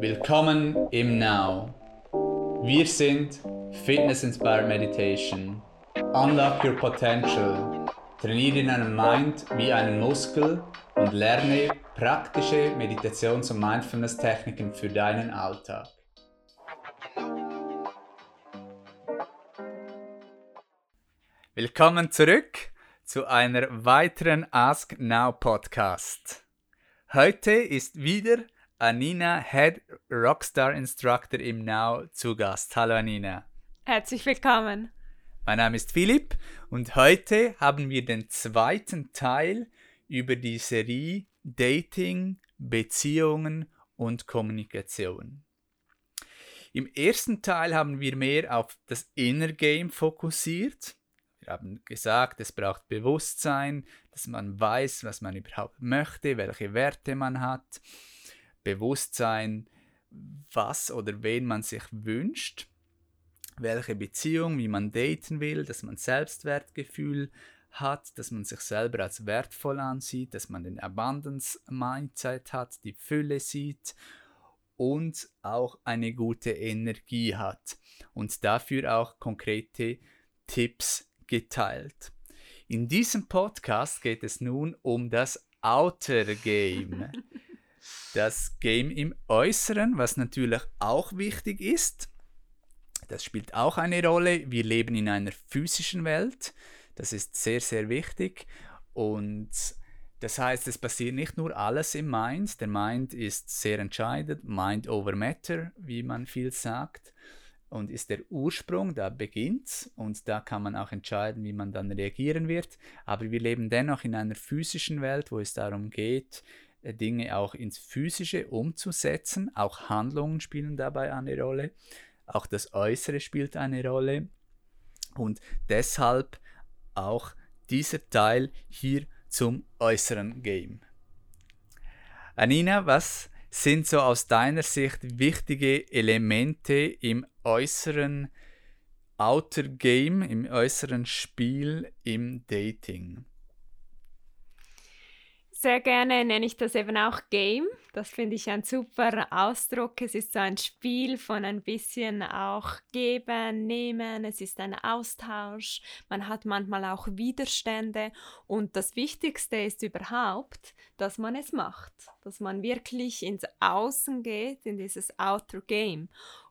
Willkommen im Now. Wir sind Fitness Inspired Meditation. Unlock your potential. Trainiere deinen Mind wie einen Muskel und lerne praktische Meditations- und Mindfulness-Techniken für deinen Alltag. Willkommen zurück zu einer weiteren Ask Now Podcast. Heute ist wieder Anina, Head Rockstar Instructor im Now, zu Gast. Hallo Anina. Herzlich willkommen. Mein Name ist Philipp und heute haben wir den zweiten Teil über die Serie Dating, Beziehungen und Kommunikation. Im ersten Teil haben wir mehr auf das Inner Game fokussiert wir haben gesagt, es braucht Bewusstsein, dass man weiß, was man überhaupt möchte, welche Werte man hat. Bewusstsein, was oder wen man sich wünscht, welche Beziehung, wie man daten will, dass man Selbstwertgefühl hat, dass man sich selber als wertvoll ansieht, dass man den Abundance Mindset hat, die Fülle sieht und auch eine gute Energie hat und dafür auch konkrete Tipps geteilt. In diesem Podcast geht es nun um das Outer Game. Das Game im Äußeren, was natürlich auch wichtig ist. Das spielt auch eine Rolle. Wir leben in einer physischen Welt. Das ist sehr, sehr wichtig. Und das heißt, es passiert nicht nur alles im Mind. Der Mind ist sehr entscheidend. Mind over Matter, wie man viel sagt und ist der Ursprung, da beginnt und da kann man auch entscheiden, wie man dann reagieren wird. Aber wir leben dennoch in einer physischen Welt, wo es darum geht, Dinge auch ins Physische umzusetzen. Auch Handlungen spielen dabei eine Rolle. Auch das Äußere spielt eine Rolle. Und deshalb auch dieser Teil hier zum äußeren Game. Anina, was sind so aus deiner Sicht wichtige Elemente im äußeren Outer Game, im äußeren Spiel im Dating? Sehr gerne nenne ich das eben auch Game. Das finde ich ein super Ausdruck. Es ist so ein Spiel von ein bisschen auch geben, nehmen. Es ist ein Austausch. Man hat manchmal auch Widerstände. Und das Wichtigste ist überhaupt, dass man es macht. Dass man wirklich ins Außen geht, in dieses Outer Game.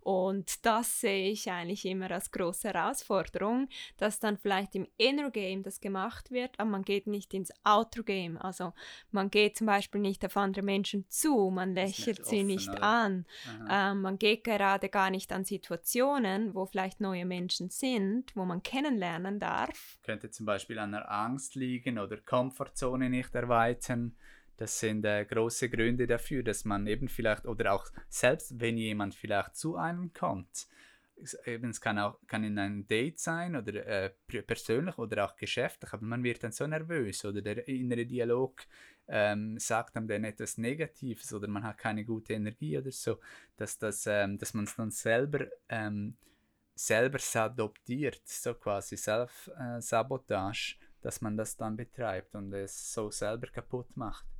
Und das sehe ich eigentlich immer als große Herausforderung, dass dann vielleicht im Inner Game das gemacht wird, aber man geht nicht ins Outer Game. Also man geht zum Beispiel nicht auf andere Menschen zu, man lächelt nicht sie offen, nicht oder? an, ähm, man geht gerade gar nicht an Situationen, wo vielleicht neue Menschen sind, wo man kennenlernen darf. Könnte zum Beispiel an der Angst liegen oder Komfortzone nicht erweitern das sind äh, große Gründe dafür, dass man eben vielleicht, oder auch selbst wenn jemand vielleicht zu einem kommt, eben, es kann auch kann in einem Date sein oder äh, persönlich oder auch geschäftlich, aber man wird dann so nervös oder der innere Dialog ähm, sagt einem dann etwas Negatives oder man hat keine gute Energie oder so, dass, das, ähm, dass man es dann selber, ähm, selber adoptiert, so quasi Self-Sabotage, äh, dass man das dann betreibt und es so selber kaputt macht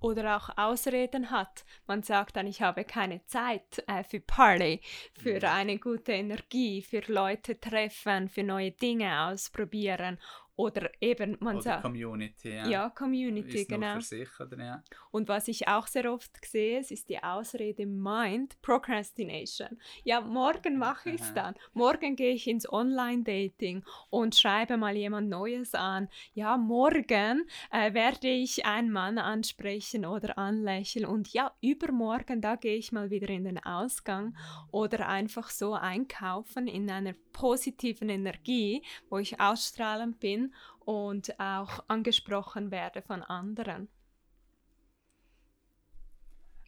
oder auch Ausreden hat. Man sagt dann, ich habe keine Zeit äh, für Party, für eine gute Energie, für Leute treffen, für neue Dinge ausprobieren oder eben, man oder sagt. Community, ja. Ja, Community, ist genau. Für sich, oder, ja. Und was ich auch sehr oft sehe, ist die Ausrede Mind, Procrastination. Ja, morgen mache ich es dann. Morgen gehe ich ins Online-Dating und schreibe mal jemand Neues an. Ja, morgen äh, werde ich einen Mann ansprechen oder anlächeln. Und ja, übermorgen, da gehe ich mal wieder in den Ausgang oder einfach so einkaufen in einer positiven Energie, wo ich ausstrahlend bin und auch angesprochen werde von anderen.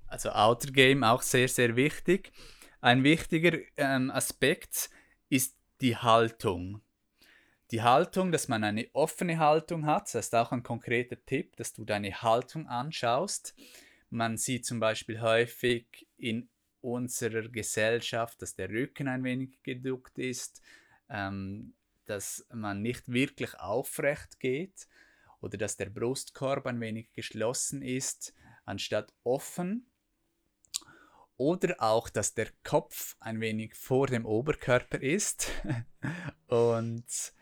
Also Outer Game auch sehr, sehr wichtig. Ein wichtiger ähm, Aspekt ist die Haltung. Die Haltung, dass man eine offene Haltung hat, das ist auch ein konkreter Tipp, dass du deine Haltung anschaust. Man sieht zum Beispiel häufig in unserer Gesellschaft, dass der Rücken ein wenig geduckt ist. Ähm, dass man nicht wirklich aufrecht geht oder dass der Brustkorb ein wenig geschlossen ist, anstatt offen. oder auch, dass der Kopf ein wenig vor dem Oberkörper ist. und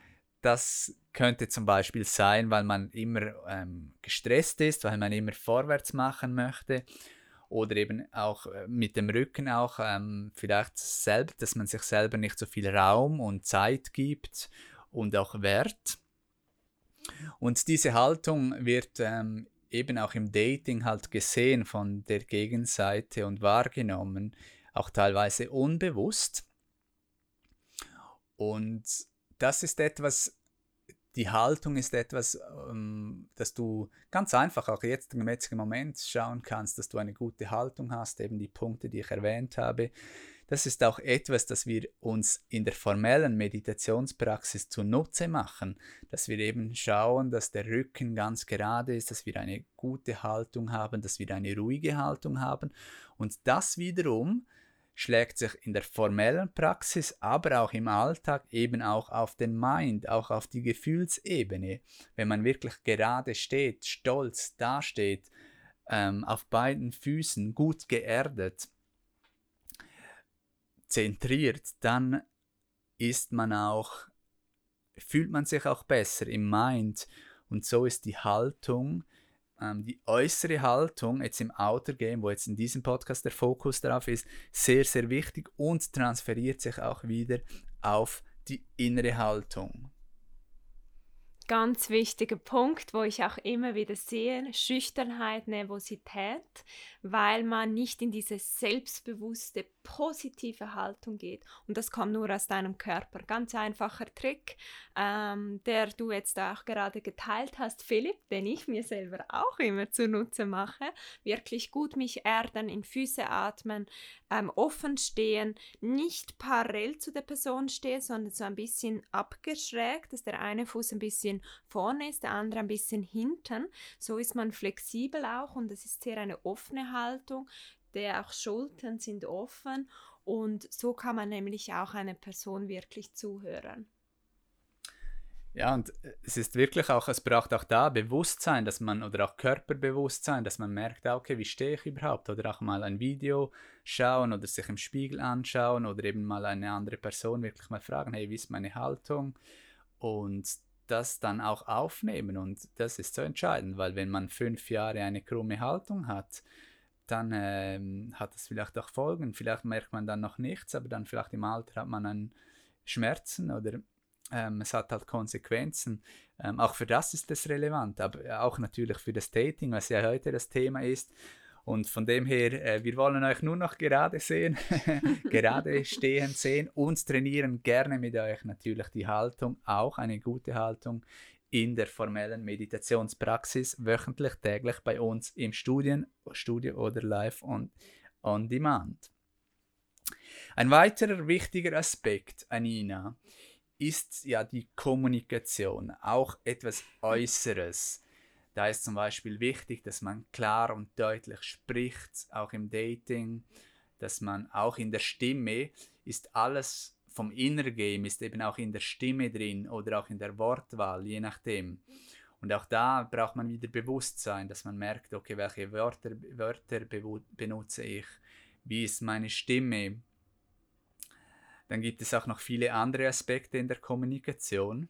das könnte zum Beispiel sein, weil man immer ähm, gestresst ist, weil man immer vorwärts machen möchte oder eben auch äh, mit dem Rücken auch ähm, vielleicht selbst, dass man sich selber nicht so viel Raum und Zeit gibt und auch Wert. Und diese Haltung wird ähm, eben auch im Dating halt gesehen von der Gegenseite und wahrgenommen, auch teilweise unbewusst. Und das ist etwas, die Haltung ist etwas, ähm, dass du ganz einfach auch jetzt im jetzigen Moment schauen kannst, dass du eine gute Haltung hast, eben die Punkte, die ich erwähnt habe. Das ist auch etwas, das wir uns in der formellen Meditationspraxis zunutze machen, dass wir eben schauen, dass der Rücken ganz gerade ist, dass wir eine gute Haltung haben, dass wir eine ruhige Haltung haben und das wiederum schlägt sich in der formellen Praxis, aber auch im Alltag eben auch auf den Mind, auch auf die Gefühlsebene. Wenn man wirklich gerade steht, stolz dasteht, ähm, auf beiden Füßen gut geerdet, zentriert, dann ist man auch, fühlt man sich auch besser im Mind. Und so ist die Haltung, ähm, die äußere Haltung jetzt im Outer Game, wo jetzt in diesem Podcast der Fokus darauf ist, sehr, sehr wichtig und transferiert sich auch wieder auf die innere Haltung. Ganz wichtiger Punkt, wo ich auch immer wieder sehe, Schüchternheit, Nervosität, weil man nicht in diese selbstbewusste, positive Haltung geht. Und das kommt nur aus deinem Körper. Ganz einfacher Trick, ähm, der du jetzt auch gerade geteilt hast, Philipp, den ich mir selber auch immer zunutze mache. Wirklich gut mich erden, in Füße atmen, ähm, offen stehen, nicht parallel zu der Person stehen, sondern so ein bisschen abgeschrägt, dass der eine Fuß ein bisschen vorne ist, der andere ein bisschen hinten. So ist man flexibel auch und es ist sehr eine offene Haltung, der auch Schultern sind offen und so kann man nämlich auch einer Person wirklich zuhören. Ja, und äh, es ist wirklich auch, es braucht auch da Bewusstsein, dass man, oder auch Körperbewusstsein, dass man merkt, ah, okay, wie stehe ich überhaupt? Oder auch mal ein Video schauen oder sich im Spiegel anschauen oder eben mal eine andere Person wirklich mal fragen, hey, wie ist meine Haltung? Und das dann auch aufnehmen. Und das ist so entscheidend, weil wenn man fünf Jahre eine krumme Haltung hat, dann ähm, hat das vielleicht auch Folgen. Vielleicht merkt man dann noch nichts, aber dann vielleicht im Alter hat man einen Schmerzen oder ähm, es hat halt Konsequenzen. Ähm, auch für das ist es relevant, aber auch natürlich für das Dating, was ja heute das Thema ist. Und von dem her, äh, wir wollen euch nur noch gerade sehen, gerade stehen sehen und trainieren gerne mit euch natürlich die Haltung, auch eine gute Haltung in der formellen Meditationspraxis, wöchentlich, täglich bei uns im Studien, Studio oder live on, on demand. Ein weiterer wichtiger Aspekt, Anina, ist ja die Kommunikation, auch etwas Äußeres. Da ist zum Beispiel wichtig, dass man klar und deutlich spricht, auch im Dating, dass man auch in der Stimme ist alles vom Inner Game ist eben auch in der Stimme drin oder auch in der Wortwahl, je nachdem. Und auch da braucht man wieder Bewusstsein, dass man merkt, okay, welche Wörter, Wörter benutze ich, wie ist meine Stimme, dann gibt es auch noch viele andere Aspekte in der Kommunikation.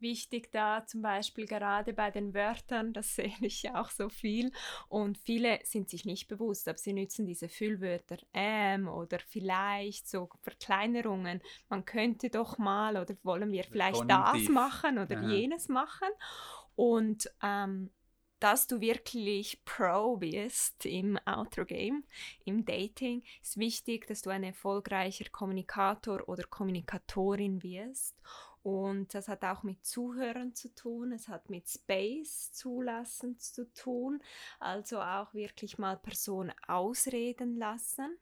Wichtig da zum Beispiel gerade bei den Wörtern, das sehe ich auch so viel und viele sind sich nicht bewusst, aber sie nutzen diese Füllwörter ähm oder vielleicht so Verkleinerungen. Man könnte doch mal oder wollen wir vielleicht Konjunktiv. das machen oder ja. jenes machen und ähm, dass du wirklich Pro bist im Outro-Game, im Dating, ist wichtig, dass du ein erfolgreicher Kommunikator oder Kommunikatorin wirst. Und das hat auch mit Zuhören zu tun, es hat mit Space zulassen zu tun, also auch wirklich mal Personen ausreden lassen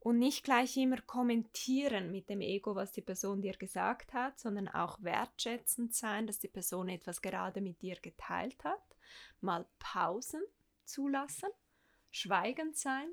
und nicht gleich immer kommentieren mit dem Ego, was die Person dir gesagt hat, sondern auch wertschätzend sein, dass die Person etwas gerade mit dir geteilt hat. Mal Pausen zulassen, schweigend sein,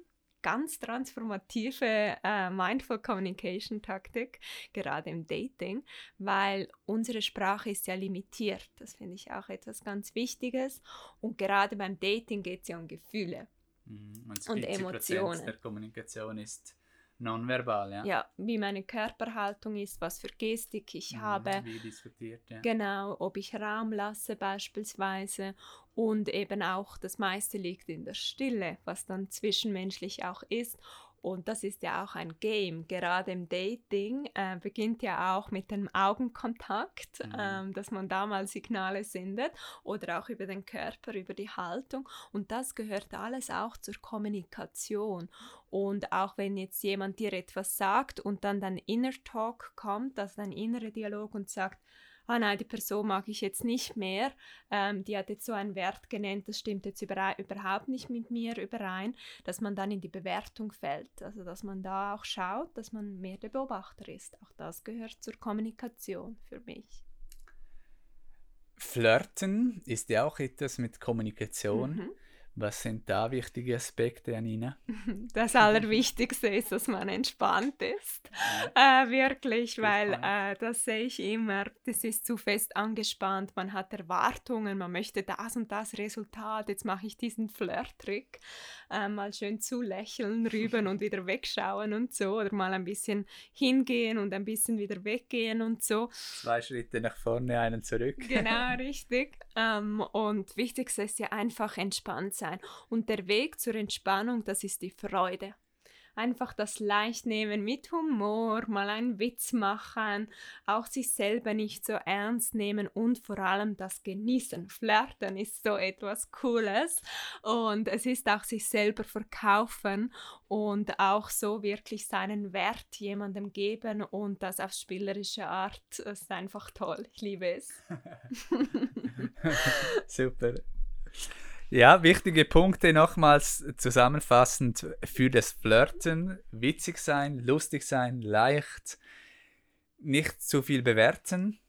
ganz transformative äh, Mindful Communication Taktik, gerade im Dating, weil unsere Sprache ist ja limitiert. Das finde ich auch etwas ganz Wichtiges. Und gerade beim Dating geht es ja um Gefühle. Mhm. Und, und Emotionen. der Kommunikation ist nonverbal, ja. Ja, wie meine Körperhaltung ist, was für Gestik ich Mhm, habe. Wie diskutiert, ja. Genau, ob ich Raum lasse beispielsweise und eben auch das meiste liegt in der Stille, was dann zwischenmenschlich auch ist. Und das ist ja auch ein Game. Gerade im Dating äh, beginnt ja auch mit dem Augenkontakt, Mhm. ähm, dass man da mal Signale sendet oder auch über den Körper, über die Haltung. Und das gehört alles auch zur Kommunikation. Und auch wenn jetzt jemand dir etwas sagt und dann dein Inner Talk kommt, also dein innerer Dialog und sagt, ah nein, die Person mag ich jetzt nicht mehr, ähm, die hat jetzt so einen Wert genannt, das stimmt jetzt überhaupt nicht mit mir überein, dass man dann in die Bewertung fällt. Also dass man da auch schaut, dass man mehr der Beobachter ist. Auch das gehört zur Kommunikation für mich. Flirten ist ja auch etwas mit Kommunikation. Mhm. Was sind da wichtige Aspekte, Janina? Das Allerwichtigste ist, dass man entspannt ist. Äh, wirklich, weil äh, das sehe ich immer. Das ist zu fest angespannt. Man hat Erwartungen, man möchte das und das Resultat. Jetzt mache ich diesen Flirt-Trick. Äh, mal schön zulächeln, rüben und wieder wegschauen und so. Oder mal ein bisschen hingehen und ein bisschen wieder weggehen und so. Zwei Schritte nach vorne, einen zurück. Genau, richtig. Ähm, und wichtigste ist ja einfach entspannt sein. Und der Weg zur Entspannung, das ist die Freude. Einfach das Leichtnehmen mit Humor, mal einen Witz machen, auch sich selber nicht so ernst nehmen und vor allem das Genießen. Flirten ist so etwas Cooles und es ist auch sich selber verkaufen und auch so wirklich seinen Wert jemandem geben und das auf spielerische Art. Das ist einfach toll. Ich liebe es. Super. Ja, wichtige Punkte nochmals zusammenfassend für das Flirten. Witzig sein, lustig sein, leicht, nicht zu viel bewerten.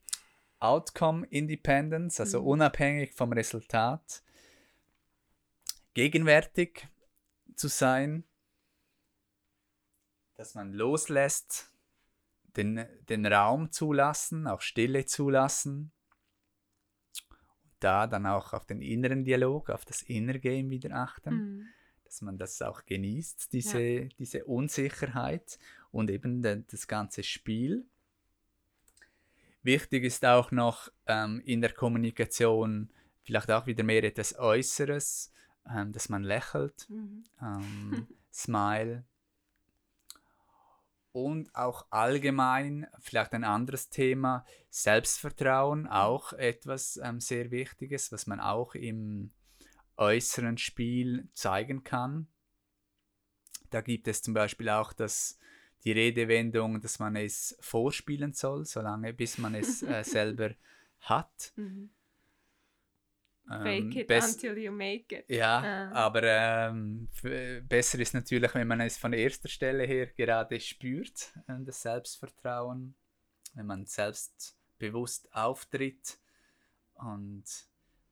Outcome Independence, also Mhm. unabhängig vom Resultat. Gegenwärtig zu sein, dass man loslässt, den, den Raum zulassen, auch Stille zulassen, da dann auch auf den inneren Dialog, auf das Inner Game wieder achten, Mhm. dass man das auch genießt, diese, diese Unsicherheit und eben de, das ganze Spiel. Wichtig ist auch noch ähm, in der Kommunikation vielleicht auch wieder mehr etwas Äußeres, ähm, dass man lächelt, Mhm. ähm, Smile. Und auch allgemein, vielleicht ein anderes Thema, Selbstvertrauen, auch etwas ähm, sehr Wichtiges, was man auch im äußeren Spiel zeigen kann. Da gibt es zum Beispiel auch das, die Redewendung, dass man es vorspielen soll, solange bis man es äh, selber hat. Mhm. Ähm, Fake it best- until you make it. ja, Ah. aber ähm, besser ist natürlich, wenn man es von erster Stelle her gerade spürt, äh, das Selbstvertrauen, wenn man selbstbewusst auftritt. Und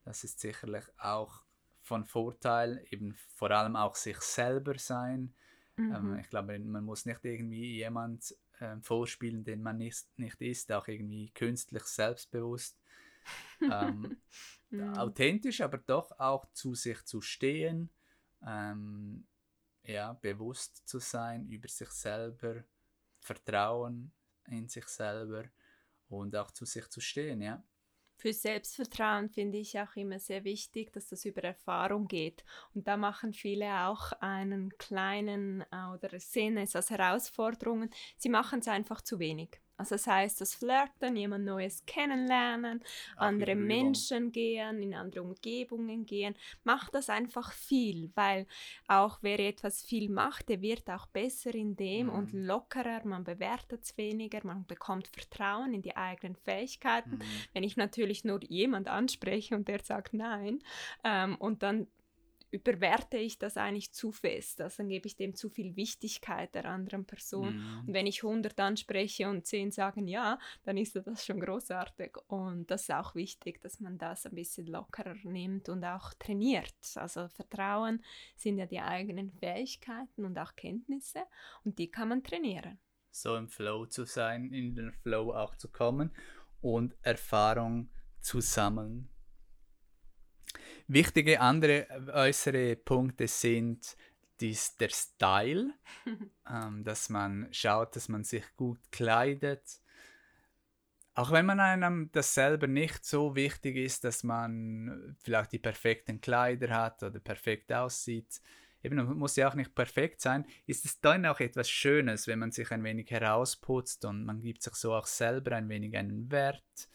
das ist sicherlich auch von Vorteil, eben vor allem auch sich selber sein. Ähm, Mhm. ich glaube, man muss nicht irgendwie jemand ähm, vorspielen, den man nicht, nicht ist, auch irgendwie künstlich selbstbewusst. ähm, Mhm. authentisch, aber doch auch zu sich zu stehen, ähm, ja, bewusst zu sein über sich selber, Vertrauen in sich selber und auch zu sich zu stehen, ja. Für Selbstvertrauen finde ich auch immer sehr wichtig, dass das über Erfahrung geht. Und da machen viele auch einen kleinen äh, oder sehen es als Herausforderungen. Sie machen es einfach zu wenig. Also das heißt, das Flirten, jemand Neues kennenlernen, Auch andere. Menschen gehen, in andere Umgebungen gehen, macht das einfach viel, weil auch wer etwas viel macht, der wird auch besser in dem und Mhm. lockerer, man bewertet es weniger, man bekommt Vertrauen in die eigenen Fähigkeiten. Mhm. Wenn ich natürlich nur jemand anspreche und der sagt nein ähm, und dann überwerte ich das eigentlich zu fest, also dann gebe ich dem zu viel Wichtigkeit der anderen Person. Mhm. Und wenn ich 100 anspreche und 10 sagen ja, dann ist das schon großartig. Und das ist auch wichtig, dass man das ein bisschen lockerer nimmt und auch trainiert. Also Vertrauen sind ja die eigenen Fähigkeiten und auch Kenntnisse und die kann man trainieren. So im Flow zu sein, in den Flow auch zu kommen und Erfahrung zu sammeln. Wichtige andere äußere Punkte sind dies, der Style, ähm, dass man schaut, dass man sich gut kleidet. Auch wenn man einem das selber nicht so wichtig ist, dass man vielleicht die perfekten Kleider hat oder perfekt aussieht, eben muss ja auch nicht perfekt sein, ist es dann auch etwas Schönes, wenn man sich ein wenig herausputzt und man gibt sich so auch selber ein wenig einen Wert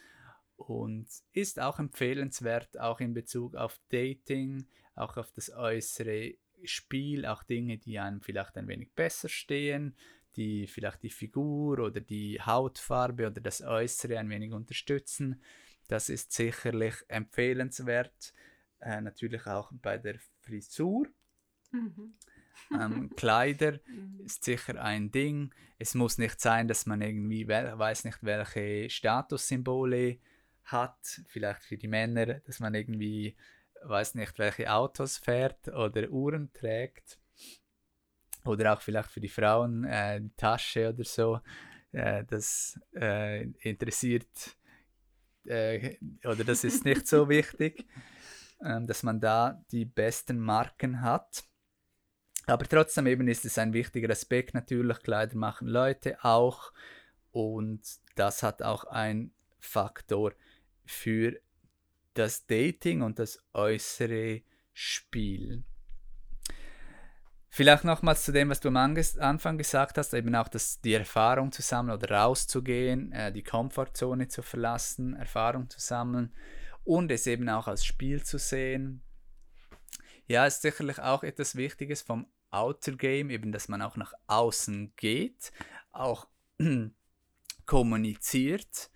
und ist auch empfehlenswert, auch in Bezug auf Dating, auch auf das äußere Spiel, auch Dinge, die einem vielleicht ein wenig besser stehen, die vielleicht die Figur oder die Hautfarbe oder das Äußere ein wenig unterstützen. Das ist sicherlich empfehlenswert. Äh, natürlich auch bei der Frisur. Mhm. ähm, Kleider mhm. ist sicher ein Ding. Es muss nicht sein, dass man irgendwie weiß nicht, welche Statussymbole hat. Vielleicht für die Männer, dass man irgendwie weiß nicht, welche Autos fährt oder Uhren trägt. Oder auch vielleicht für die Frauen äh, die Tasche oder so. Äh, das äh, interessiert äh, oder das ist nicht so wichtig, ähm, dass man da die besten Marken hat. Aber trotzdem eben ist es ein wichtiger Aspekt natürlich. Kleider machen Leute auch und das hat auch einen Faktor für das Dating und das äußere Spiel. Vielleicht nochmals zu dem, was du am Anfang gesagt hast, eben auch das, die Erfahrung zu sammeln oder rauszugehen, äh, die Komfortzone zu verlassen, Erfahrung zu sammeln und es eben auch als Spiel zu sehen. Ja, ist sicherlich auch etwas Wichtiges vom Outer Game, eben dass man auch nach außen geht, auch kommuniziert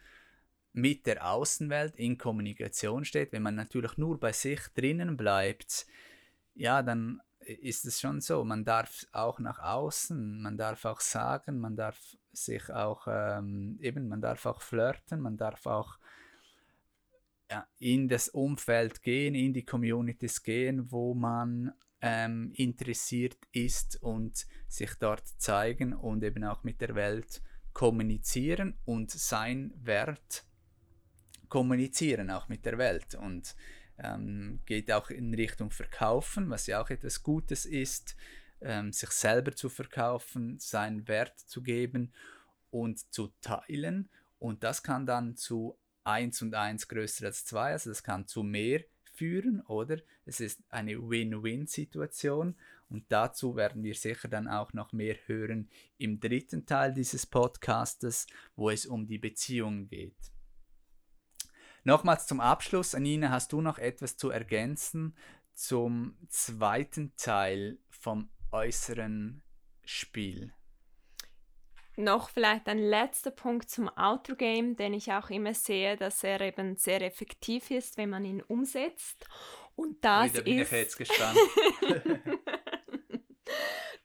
mit der Außenwelt in Kommunikation steht. Wenn man natürlich nur bei sich drinnen bleibt, ja, dann ist es schon so. Man darf auch nach außen, man darf auch sagen, man darf sich auch ähm, eben, man darf auch flirten, man darf auch ja, in das Umfeld gehen, in die Communities gehen, wo man ähm, interessiert ist und sich dort zeigen und eben auch mit der Welt kommunizieren und sein Wert kommunizieren auch mit der Welt und ähm, geht auch in Richtung Verkaufen, was ja auch etwas Gutes ist, ähm, sich selber zu verkaufen, seinen Wert zu geben und zu teilen. Und das kann dann zu 1 und 1 größer als 2, also das kann zu mehr führen, oder? Es ist eine Win-Win-Situation und dazu werden wir sicher dann auch noch mehr hören im dritten Teil dieses Podcastes, wo es um die Beziehung geht. Nochmals zum Abschluss, Anina, hast du noch etwas zu ergänzen zum zweiten Teil vom äußeren Spiel? Noch vielleicht ein letzter Punkt zum Outro-Game, den ich auch immer sehe, dass er eben sehr effektiv ist, wenn man ihn umsetzt. Und das Wieder bin ist. Ich jetzt gespannt.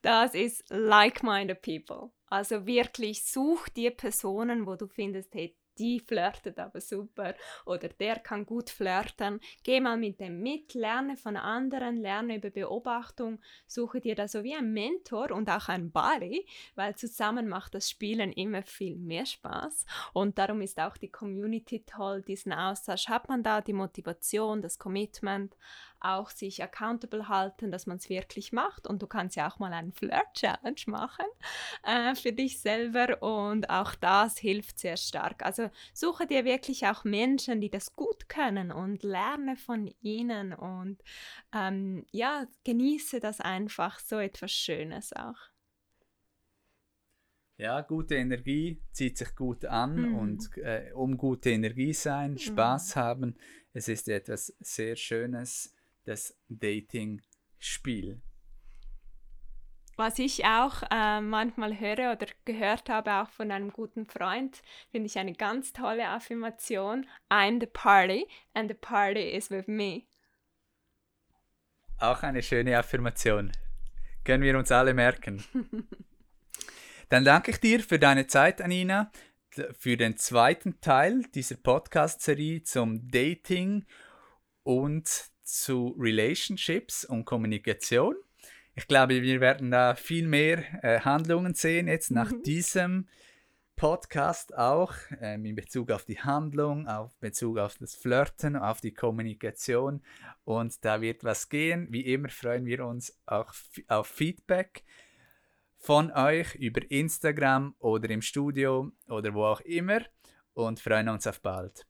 das ist like-minded people. Also wirklich such dir Personen, wo du findest, hey, die flirtet aber super. Oder der kann gut flirten. Geh mal mit dem mit, lerne von anderen, lerne über Beobachtung, suche dir da so wie ein Mentor und auch ein Buddy, weil zusammen macht das Spielen immer viel mehr Spaß. Und darum ist auch die Community toll, diesen Austausch. Hat man da, die Motivation, das Commitment, auch sich accountable halten, dass man es wirklich macht. Und du kannst ja auch mal einen Flirt-Challenge machen äh, für dich selber. Und auch das hilft sehr stark. Also suche dir wirklich auch Menschen, die das gut können und lerne von ihnen. Und ähm, ja, genieße das einfach, so etwas Schönes auch. Ja, gute Energie zieht sich gut an mhm. und äh, um gute Energie sein, Spaß mhm. haben, es ist etwas sehr Schönes das Dating-Spiel. Was ich auch äh, manchmal höre oder gehört habe, auch von einem guten Freund, finde ich eine ganz tolle Affirmation. I'm the party and the party is with me. Auch eine schöne Affirmation. Können wir uns alle merken. Dann danke ich dir für deine Zeit, Anina, für den zweiten Teil dieser Podcast-Serie zum Dating und zu Relationships und Kommunikation. Ich glaube, wir werden da viel mehr äh, Handlungen sehen jetzt nach mhm. diesem Podcast auch ähm, in Bezug auf die Handlung, auf Bezug auf das Flirten, auf die Kommunikation. Und da wird was gehen. Wie immer freuen wir uns auch auf Feedback von euch über Instagram oder im Studio oder wo auch immer und freuen uns auf bald.